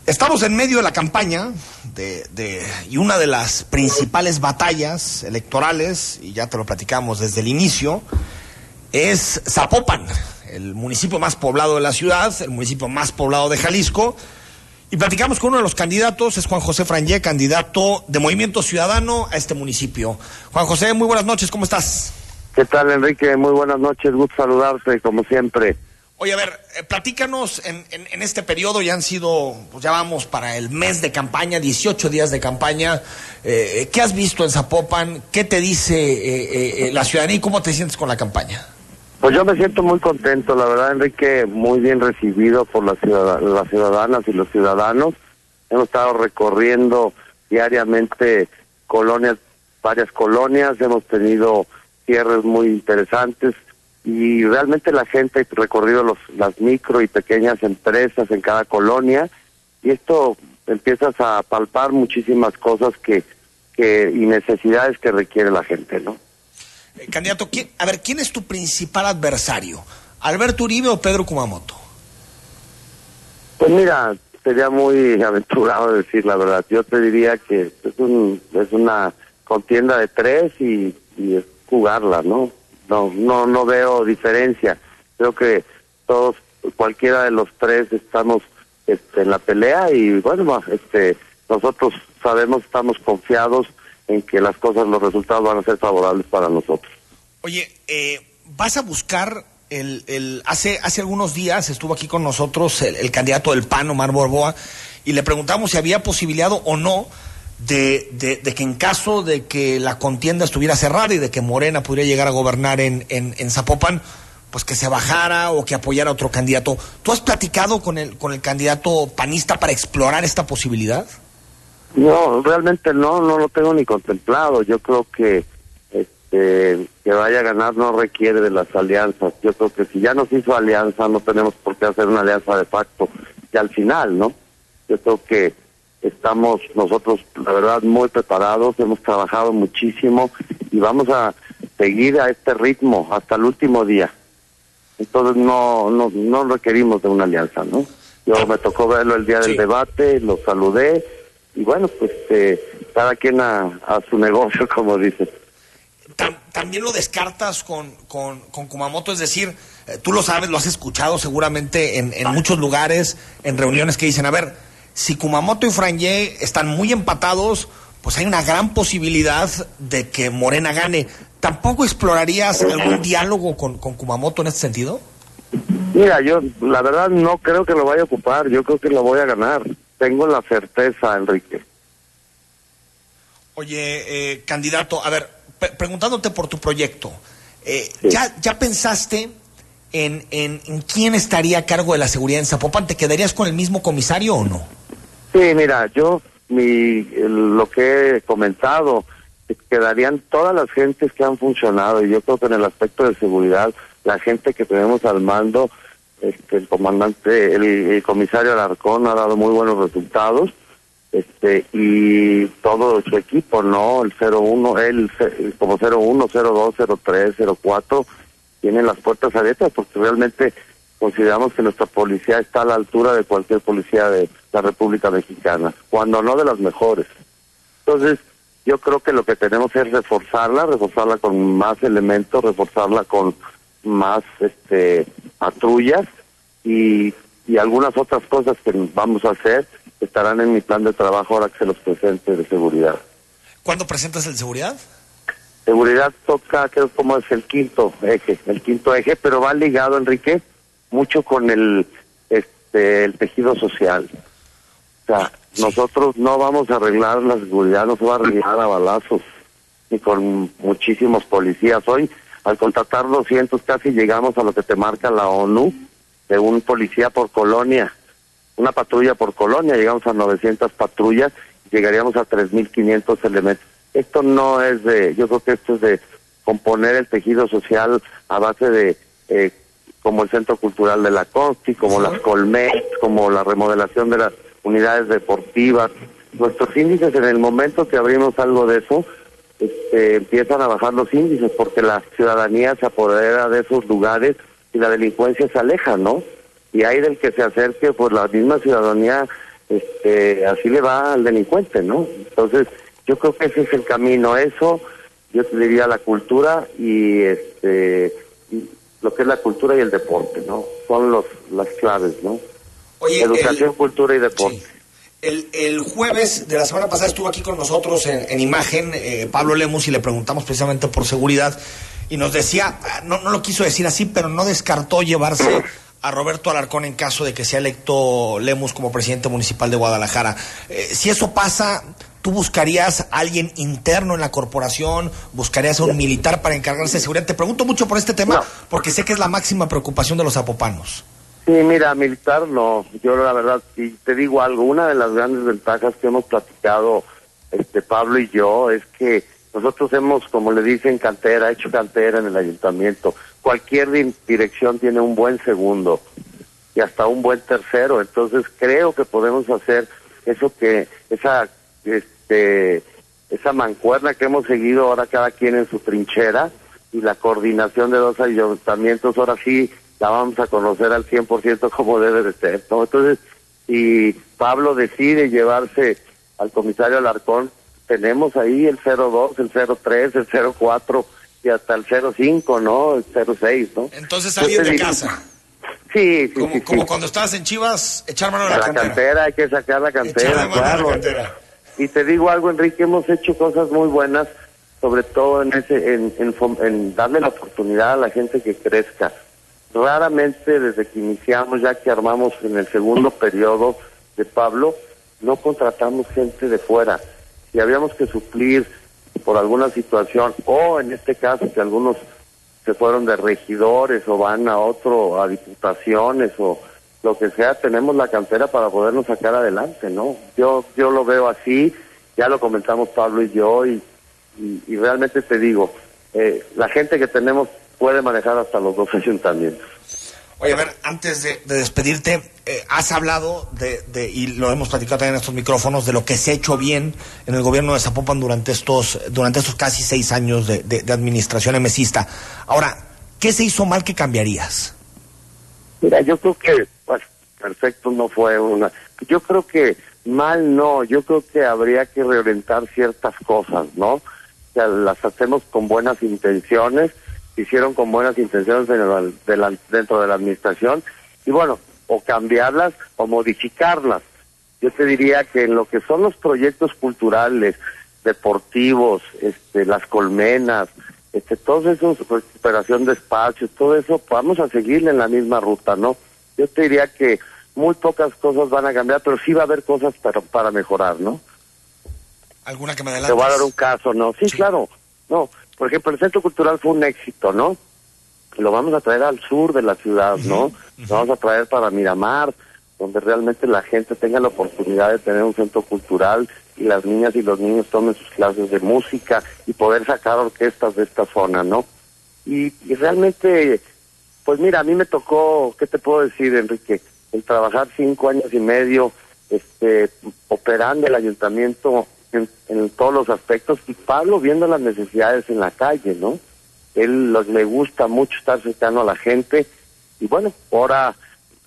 Estamos en medio de la campaña de, de, y una de las principales batallas electorales, y ya te lo platicamos desde el inicio, es Zapopan, el municipio más poblado de la ciudad, el municipio más poblado de Jalisco. Y platicamos con uno de los candidatos, es Juan José Frangé, candidato de Movimiento Ciudadano a este municipio. Juan José, muy buenas noches, ¿cómo estás? ¿Qué tal, Enrique? Muy buenas noches, gusto saludarte, como siempre. Oye, a ver, eh, platícanos en, en, en, este periodo, ya han sido, pues ya vamos para el mes de campaña, 18 días de campaña. Eh, ¿Qué has visto en Zapopan? ¿Qué te dice eh, la ciudadanía y cómo te sientes con la campaña? Pues yo me siento muy contento, la verdad, Enrique, muy bien recibido por las, ciudad las ciudadanas y los ciudadanos. Hemos estado recorriendo diariamente colonias, varias colonias, hemos tenido cierres muy interesantes y realmente la gente ha recorrido los, las micro y pequeñas empresas en cada colonia y esto empiezas a palpar muchísimas cosas que, que y necesidades que requiere la gente, ¿no? Eh, candidato, ¿quién, a ver, ¿quién es tu principal adversario? ¿Alberto Uribe o Pedro Kumamoto? Pues mira, sería muy aventurado decir la verdad. Yo te diría que es, un, es una contienda de tres y, y es jugarla, ¿no? no, no, no veo diferencia. Creo que todos, cualquiera de los tres estamos este, en la pelea y bueno, este, nosotros sabemos, estamos confiados en que las cosas, los resultados van a ser favorables para nosotros. Oye, eh, vas a buscar el, el, hace, hace algunos días estuvo aquí con nosotros el, candidato del PAN, Omar Borboa, y le preguntamos si había posibilidad o no de, de, de, que en caso de que la contienda estuviera cerrada y de que Morena pudiera llegar a gobernar en, en, en Zapopan, pues que se bajara o que apoyara a otro candidato. ¿Tú has platicado con el, con el candidato panista para explorar esta posibilidad? No, realmente no, no lo tengo ni contemplado. Yo creo que este, que vaya a ganar no requiere de las alianzas. Yo creo que si ya nos hizo alianza, no tenemos por qué hacer una alianza de facto. Y al final, ¿no? Yo creo que estamos nosotros, la verdad, muy preparados, hemos trabajado muchísimo y vamos a seguir a este ritmo hasta el último día. Entonces no, no, no requerimos de una alianza, ¿no? Yo me tocó verlo el día del debate, lo saludé y bueno, pues eh, cada quien a, a, su negocio, (laughs) como dice. También lo descartas con, con, con Kumamoto, es decir, eh, tú lo sabes, lo has escuchado seguramente en, en muchos lugares, en reuniones que dicen, a ver, si Kumamoto y Frangé están muy empatados, pues hay una gran posibilidad de que Morena gane. ¿Tampoco explorarías algún diálogo con, con Kumamoto en este sentido? Mira, yo la verdad no creo que lo vaya a ocupar, yo creo que lo voy a ganar. Tengo la certeza, Enrique. Oye, eh, candidato, a ver, preguntándote por tu proyecto, eh, sí. ¿ya, ¿ya pensaste en, en, en, quién estaría a cargo de la seguridad en Zapopan? ¿Te quedarías con el mismo comisario o no? Sí, mira, yo mi, lo que he comentado, quedarían todas las gentes que han funcionado y yo creo que en el aspecto de seguridad, la gente que tenemos al mando, este, el comandante, el, comisario Alarcón ha dado muy buenos resultados este y todo su equipo, ¿no? El 01, él como 01, 02, 03, 04 tienen las puertas abiertas porque realmente consideramos que nuestra policía está a la altura de cualquier policía de la República Mexicana, cuando no de las mejores. Entonces, yo creo que lo que tenemos es reforzarla, reforzarla con más elementos, reforzarla con más este patrullas y, y algunas otras cosas que vamos a hacer estarán en mi plan de trabajo ahora que se los presente de seguridad. ¿Cuándo presentas el seguridad? Seguridad toca, creo como es el quinto eje, el quinto eje, pero va ligado, Enrique, mucho con el, este, el tejido social. O sea, nosotros no vamos a arreglar la seguridad, no se va a arreglar a balazos, ni con muchísimos policías. Hoy, al contratar 200, casi llegamos a lo que te marca la ONU, de un policía por colonia, una patrulla por colonia, llegamos a 900 patrullas, llegaríamos a 3.500 elementos. Esto no es de, yo creo que esto es de componer el tejido social a base de, eh, como el Centro Cultural de la Consti, como las Colmet, como la remodelación de las unidades deportivas. Nuestros índices en el momento que abrimos algo de eso, este, empiezan a bajar los índices porque la ciudadanía se apodera de esos lugares y la delincuencia se aleja, ¿no? Y hay del que se acerque, pues la misma ciudadanía, este, así le va al delincuente, ¿no? Entonces, yo creo que ese es el camino, eso, yo te diría la cultura y este, lo que es la cultura y el deporte, ¿no? Son los, las claves, ¿no? Oye, Educación, cultura y deporte. El, el jueves de la semana pasada estuvo aquí con nosotros en, en imagen eh, Pablo Lemus y le preguntamos precisamente por seguridad y nos decía, ah, no, no lo quiso decir así, pero no descartó llevarse a Roberto Alarcón en caso de que sea electo Lemus como presidente municipal de Guadalajara. Eh, si eso pasa, ¿tú buscarías a alguien interno en la corporación? ¿Buscarías a un militar para encargarse de seguridad? Te pregunto mucho por este tema porque sé que es la máxima preocupación de los zapopanos. Sí, mira, militar no. Yo la verdad, y te digo algo, una de las grandes ventajas que hemos platicado este Pablo y yo es que nosotros hemos, como le dicen, cantera, hecho cantera en el ayuntamiento. Cualquier di- dirección tiene un buen segundo y hasta un buen tercero. Entonces creo que podemos hacer eso que, esa, este, esa mancuerna que hemos seguido ahora cada quien en su trinchera y la coordinación de dos ayuntamientos, ahora sí la vamos a conocer al 100% como debe de ser, ¿no? Entonces, y Pablo decide llevarse al comisario Alarcón, tenemos ahí el 02, el 03, el 04 y hasta el 05, ¿no? El 06, ¿no? Entonces te de casa. Sí, sí, Como, sí, como sí. cuando estabas en Chivas, echar mano a A la, la cantera, hay que sacar la cantera, a la claro. cantera. Y te digo algo, Enrique, hemos hecho cosas muy buenas, sobre todo en ese, en, en en darle la oportunidad a la gente que crezca. Raramente desde que iniciamos, ya que armamos en el segundo (laughs) periodo de Pablo, no contratamos gente de fuera. Si habíamos que suplir por alguna situación, o en este caso que algunos se fueron de regidores o van a otro, a diputaciones o lo que sea, tenemos la cantera para podernos sacar adelante, ¿no? Yo, yo lo veo así, ya lo comentamos Pablo y yo y, y, y realmente te digo, eh, la gente que tenemos puede manejar hasta los dos ayuntamientos. Oye, a ver, antes de, de despedirte, eh, has hablado de, de, y lo hemos platicado también en estos micrófonos, de lo que se ha hecho bien en el gobierno de Zapopan durante estos, durante estos casi seis años de, de- administración emesista. Ahora, ¿qué se hizo mal que cambiarías? Mira, yo creo que, pues, perfecto no fue una. Yo creo que mal no, yo creo que habría que reorientar ciertas cosas, ¿no? O sea, las hacemos con buenas intenciones, hicieron con buenas intenciones en el- de la- dentro de la administración, y bueno, o cambiarlas o modificarlas. Yo te diría que en lo que son los proyectos culturales, deportivos, este, las colmenas, este, todos esos, recuperación de espacios, todo eso, vamos a seguirle en la misma ruta, ¿no? Yo te diría que muy pocas cosas van a cambiar, pero sí va a haber cosas para, para mejorar, ¿no? ¿Alguna que me Te adelantes? voy a dar un caso, ¿no? Sí, claro. No, por ejemplo, el Centro Cultural fue un éxito, ¿no? Lo vamos a traer al sur de la ciudad, ¿no? Lo vamos a traer para Miramar, donde realmente la gente tenga la oportunidad de tener un centro cultural y las niñas y los niños tomen sus clases de música y poder sacar orquestas de esta zona, ¿no? Y, y realmente, pues mira, a mí me tocó, ¿qué te puedo decir, Enrique? El trabajar cinco años y medio, este, operando el ayuntamiento en, en todos los aspectos y Pablo viendo las necesidades en la calle, ¿no? Él los- le gusta mucho estar cercano a la gente y bueno, ahora,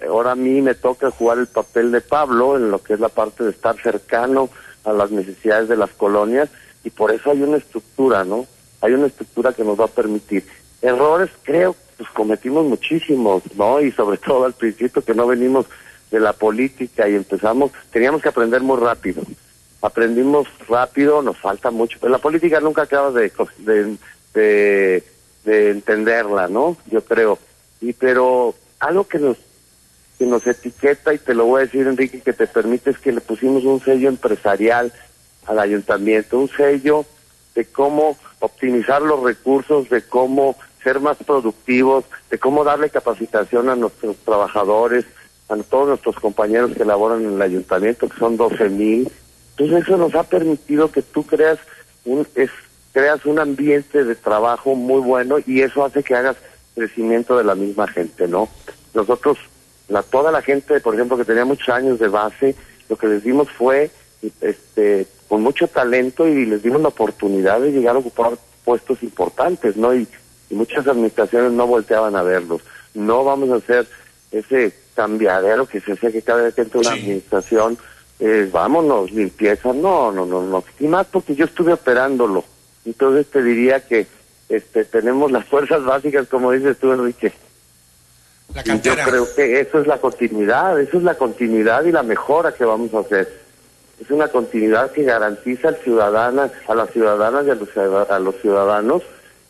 ahora a mí me toca jugar el papel de Pablo en lo que es la parte de estar cercano a las necesidades de las colonias y por eso hay una estructura, ¿no? Hay una estructura que nos va a permitir. errores creo pues cometimos muchísimos, ¿no? Y sobre (laughs) todo al principio que no venimos de la política y empezamos, teníamos que aprender muy rápido. Aprendimos rápido, nos falta mucho, pero la política nunca acaba de, de, de, de entenderla, ¿no? Yo creo. Y pero algo que nos que nos etiqueta y te lo voy a decir Enrique que te permite es que le pusimos un sello empresarial al ayuntamiento, un sello de cómo optimizar los recursos, de cómo ser más productivos, de cómo darle capacitación a nuestros trabajadores, a todos nuestros compañeros que laboran en el ayuntamiento, que son 12 mil. Entonces eso nos ha permitido que tú creas un, es, creas un ambiente de trabajo muy bueno y eso hace que hagas crecimiento de la misma gente, ¿no? Nosotros, la, toda la gente, por ejemplo, que tenía muchos años de base, lo que les dimos fue, este, con mucho talento y les dimos la oportunidad de llegar a ocupar puestos importantes, ¿no? Y, muchas administraciones no volteaban a verlos. No vamos a hacer ese cambiadero que se hace que cada vez que entra una administración, eh, vámonos, limpieza, no, no, no, no. Y más porque yo estuve operándolo. Entonces te diría que este, tenemos las fuerzas básicas, como dices tú, Enrique. La yo creo que eso es la continuidad, eso es la continuidad y la mejora que vamos a hacer es una continuidad que garantiza al ciudadana, a las ciudadanas y a los, a los ciudadanos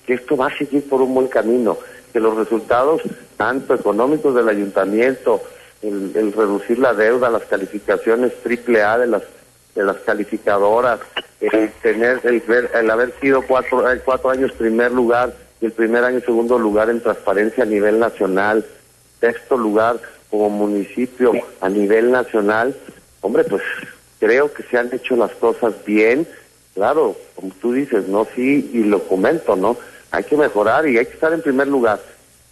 que esto va a seguir por un buen camino, que los resultados tanto económicos del ayuntamiento, el, reducir la deuda, las calificaciones triple A de las de las calificadoras, el tener el, el haber sido cuatro, cuatro años primer lugar y el primer año segundo lugar en transparencia a nivel nacional, sexto lugar como municipio a nivel nacional, hombre, pues creo que se han hecho las cosas bien. Claro, como tú dices, no sí, y lo comento, ¿no? Hay que mejorar y hay que estar en primer lugar.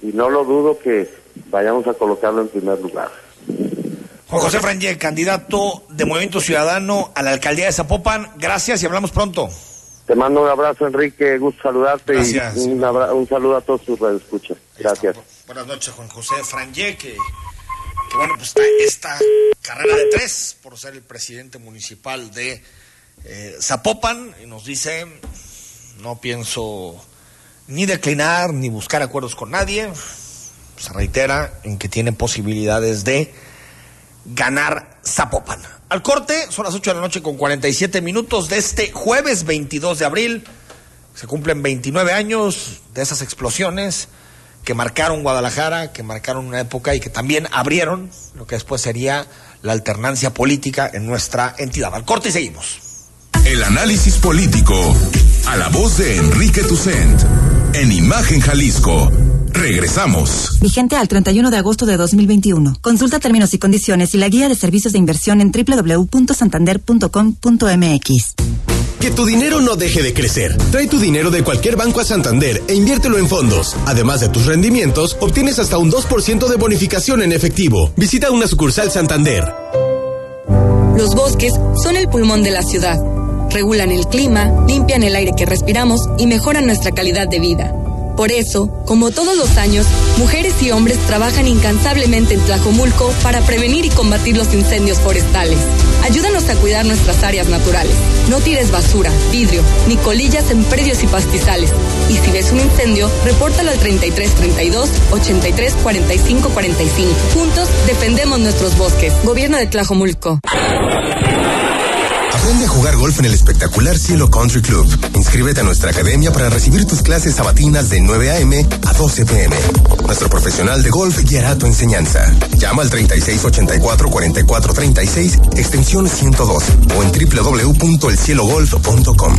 Y no lo dudo que vayamos a colocarlo en primer lugar. Juan José Frangé, candidato de Movimiento Ciudadano a la alcaldía de Zapopan. Gracias y hablamos pronto. Te mando un abrazo, Enrique. Gusto saludarte y un, un, saludo a todos sus escucha. Gracias. Buenas noches, Juan José Frangé, que que bueno, pues está esta carrera de tres por ser el presidente municipal de eh, Zapopan y nos dice, no pienso ni declinar ni buscar acuerdos con nadie, se reitera en que tiene posibilidades de ganar Zapopan. Al corte, son las 8 de la noche con 47 minutos de este jueves 22 de abril. Se cumplen 29 años de esas explosiones que marcaron Guadalajara, que marcaron una época y que también abrieron lo que después sería la alternancia política en nuestra entidad. Al corte y seguimos. El análisis político a la voz de Enrique Tucent en Imagen Jalisco. Regresamos. Vigente al 31 de agosto de 2021. Consulta términos y condiciones y la guía de servicios de inversión en www.santander.com.mx. Que tu dinero no deje de crecer. Trae tu dinero de cualquier banco a Santander e inviértelo en fondos. Además de tus rendimientos, obtienes hasta un 2% de bonificación en efectivo. Visita una sucursal Santander. Los bosques son el pulmón de la ciudad. Regulan el clima, limpian el aire que respiramos y mejoran nuestra calidad de vida. Por eso, como todos los años, mujeres y hombres trabajan incansablemente en Tlajomulco para prevenir y combatir los incendios forestales. Ayúdanos a cuidar nuestras áreas naturales. No tires basura, vidrio, ni colillas en predios y pastizales. Y si ves un incendio, repórtalo al 3332 83 45 45. Juntos defendemos nuestros bosques. Gobierno de Tlajomulco. Aprende a jugar golf en el espectacular Cielo Country Club. Inscríbete a nuestra academia para recibir tus clases sabatinas de 9 a.m. a 12 p.m. Nuestro profesional de golf guiará tu enseñanza. Llama al 3684-4436, extensión 102 o en www.elcielogolf.com.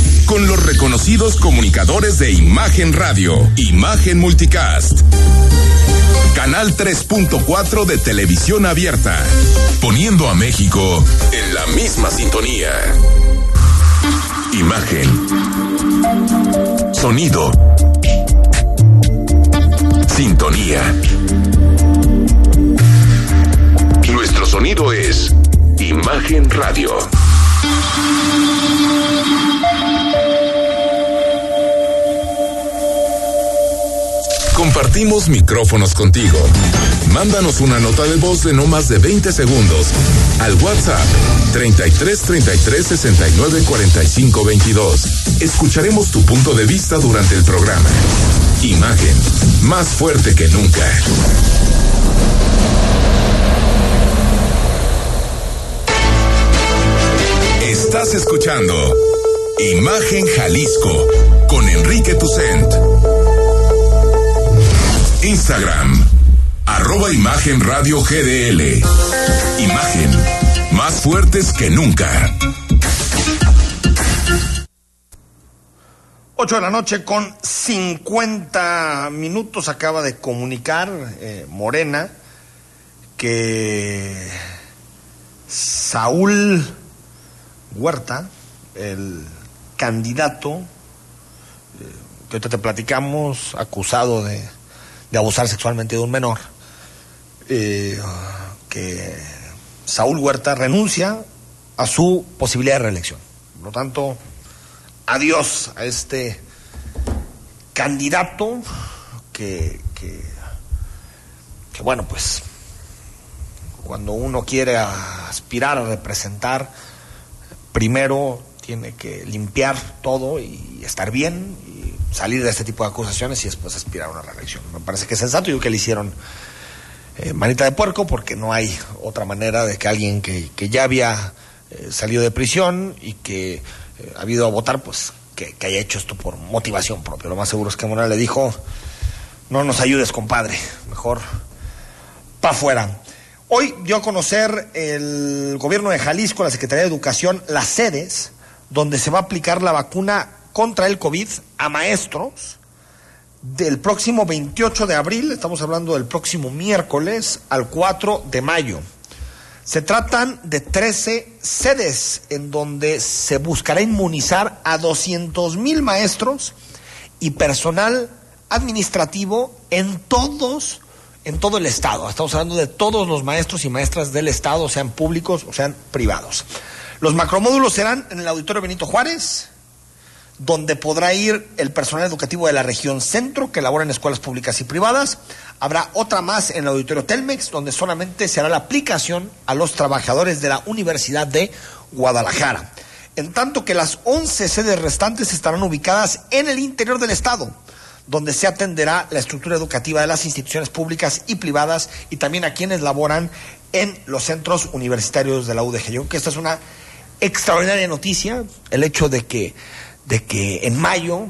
Con los reconocidos comunicadores de Imagen Radio, Imagen Multicast. Canal 3.4 de televisión abierta, poniendo a México en la misma sintonía. Imagen. Sonido. Sintonía. Nuestro sonido es Imagen Radio. Compartimos micrófonos contigo. Mándanos una nota de voz de no más de 20 segundos al WhatsApp 33 33 69 45 22. Escucharemos tu punto de vista durante el programa. Imagen, más fuerte que nunca. Estás escuchando Imagen Jalisco con Enrique Tucent. Instagram, arroba Imagen Radio GDL. Imagen, más fuertes que nunca. 8 de la noche con 50 minutos acaba de comunicar eh, Morena que Saúl Huerta, el candidato eh, que ahorita te platicamos, acusado de, de abusar sexualmente de un menor, eh, que Saúl Huerta renuncia a su posibilidad de reelección. Por lo tanto, adiós a este candidato que, que, que, bueno, pues cuando uno quiere aspirar a representar, primero tiene que limpiar todo y estar bien y salir de este tipo de acusaciones y después aspirar a una reelección. Me parece que es sensato y que le hicieron eh, manita de puerco porque no hay otra manera de que alguien que, que ya había eh, salido de prisión y que eh, ha habido a votar, pues que, que, haya hecho esto por motivación propia. Lo más seguro es que Morales le dijo, no nos ayudes, compadre, mejor pa' afuera. Hoy dio a conocer el gobierno de Jalisco, la Secretaría de Educación, las sedes donde se va a aplicar la vacuna contra el COVID a maestros del próximo 28 de abril, estamos hablando del próximo miércoles, al 4 de mayo. Se tratan de 13 sedes en donde se buscará inmunizar a 200 mil maestros y personal administrativo en todos en todo el Estado. Estamos hablando de todos los maestros y maestras del Estado, sean públicos o sean privados. Los macromódulos serán en el Auditorio Benito Juárez, donde podrá ir el personal educativo de la región centro, que labora en escuelas públicas y privadas. Habrá otra más en el Auditorio Telmex, donde solamente se hará la aplicación a los trabajadores de la Universidad de Guadalajara. En tanto que las 11 sedes restantes estarán ubicadas en el interior del Estado donde se atenderá la estructura educativa de las instituciones públicas y privadas y también a quienes laboran en los centros universitarios de la UDG. Yo creo que esta es una extraordinaria noticia, el hecho de que, de que en mayo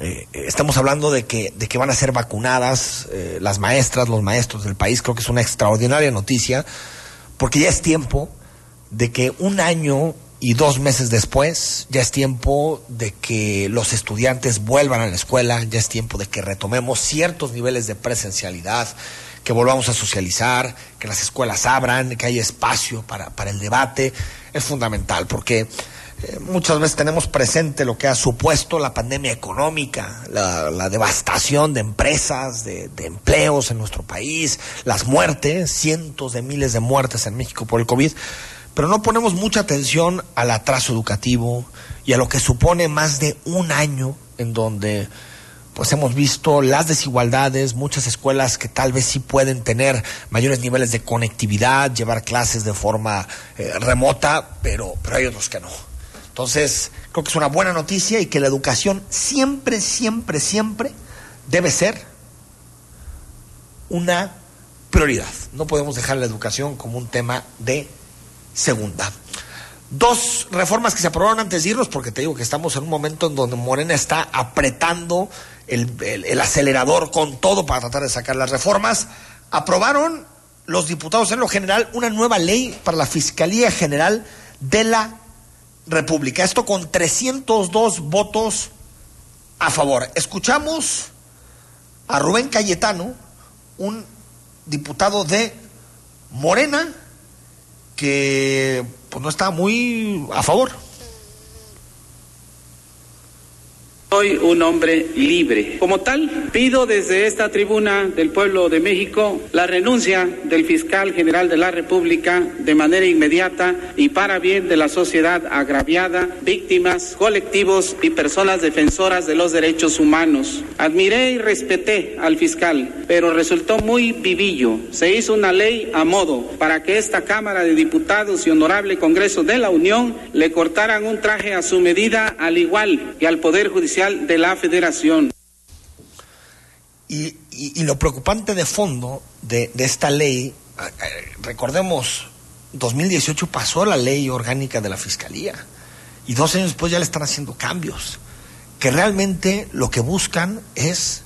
eh, estamos hablando de que, de que van a ser vacunadas eh, las maestras, los maestros del país, creo que es una extraordinaria noticia, porque ya es tiempo de que un año y dos meses después ya es tiempo de que los estudiantes vuelvan a la escuela, ya es tiempo de que retomemos ciertos niveles de presencialidad, que volvamos a socializar, que las escuelas abran, que haya espacio para, para el debate. Es fundamental porque eh, muchas veces tenemos presente lo que ha supuesto la pandemia económica, la, devastación de empresas, de, de empleos en nuestro país, las muertes, cientos de miles de muertes en México por el COVID pero no ponemos mucha atención al atraso educativo y a lo que supone más de un año en donde pues hemos visto las desigualdades, muchas escuelas que tal vez sí pueden tener mayores niveles de conectividad, llevar clases de forma eh, remota, pero, pero hay otros que no. Entonces, creo que es una buena noticia y que la educación siempre, siempre, siempre debe ser una prioridad. No podemos dejar la educación como un tema de segunda. Dos reformas que se aprobaron antes de irnos, porque te digo que estamos en un momento en donde Morena está apretando el, el, el, acelerador con todo para tratar de sacar las reformas. Aprobaron los diputados en lo general una nueva ley para la Fiscalía General de la República. Esto con 302 votos a favor. Escuchamos a Rubén Cayetano, un diputado de Morena, que pues, no está muy a favor. Soy un hombre libre. Como tal, pido desde esta tribuna del pueblo de México la renuncia del fiscal general de la República de manera inmediata y para bien de la sociedad agraviada, víctimas, colectivos y personas defensoras de los derechos humanos. Admiré y respeté al fiscal, pero resultó muy vivillo. Se hizo una ley a modo para que esta Cámara de Diputados y Honorable Congreso de la Unión le cortaran un traje a su medida al igual que al Poder Judicial de la Federación. Y, lo preocupante de fondo de, de esta ley, recordemos, 2018 pasó la ley orgánica de la Fiscalía y dos años después ya le están haciendo cambios que realmente lo que buscan es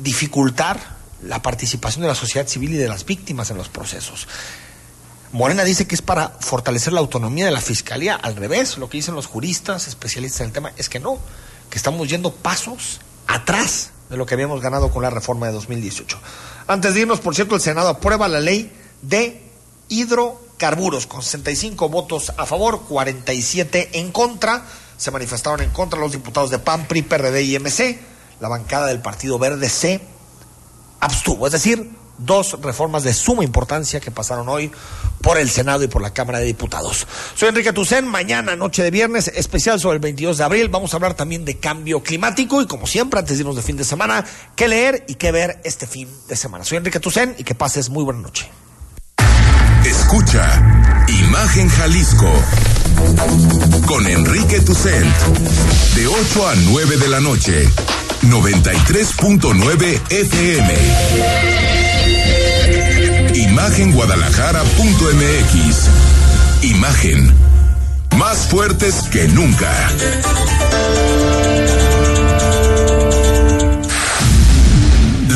dificultar la participación de la sociedad civil y de las víctimas en los procesos. Morena dice que es para fortalecer la autonomía de la fiscalía. Al revés, lo que dicen los juristas, especialistas en el tema, es que no, que estamos yendo pasos atrás de lo que habíamos ganado con la reforma de 2018. Antes de irnos, por cierto, el Senado aprueba la ley de hidrocarburos con 65 votos a favor, 47 en contra. Se manifestaron en contra los diputados de PAN, PRI, PRD y MC. La bancada del Partido Verde se abstuvo. Es decir, dos reformas de suma importancia que pasaron hoy por el Senado y por la Cámara de Diputados. Soy Enrique Tucen, mañana, noche de viernes, especial sobre el 22 de abril. Vamos a hablar también de cambio climático y como siempre, antes de irnos de fin de semana, qué leer y qué ver este fin de semana. Soy Enrique Tucen y que pases muy buena noche. Escucha Imagen Jalisco con Enrique Tucent de 8 a 9 de la noche, 93.9 FM. Imagenguadalajara.mx. Imagen. Más fuertes que nunca.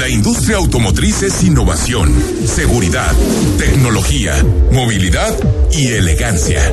La industria automotriz es innovación, seguridad, tecnología, movilidad y elegancia.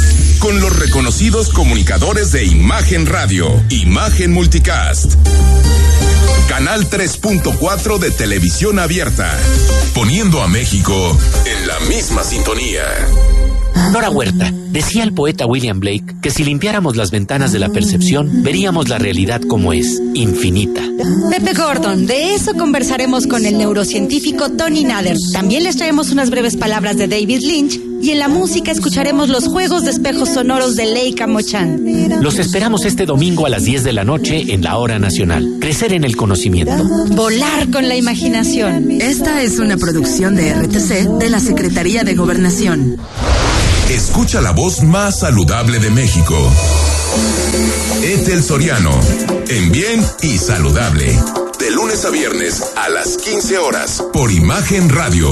Con los reconocidos comunicadores de Imagen Radio, Imagen Multicast. Canal 3.4 de televisión abierta, poniendo a México en la misma sintonía. Nora Huerta, decía el poeta William Blake que si limpiáramos las ventanas de la percepción, veríamos la realidad como es, infinita. Pepe Gordon, de eso conversaremos con el neurocientífico Tony Nader. También les traemos unas breves palabras de David Lynch y en la música escucharemos los juegos de espejos sonoros de Leica Mochan. Los esperamos este domingo a las 10 de la noche en la Hora Nacional. Crecer en el conocimiento. Volar con la imaginación. Esta es una producción de RTC de la Secretaría de Gobernación. Escucha la voz más saludable de México. Etel Soriano, en bien y saludable. De lunes a viernes a las 15 horas por Imagen Radio.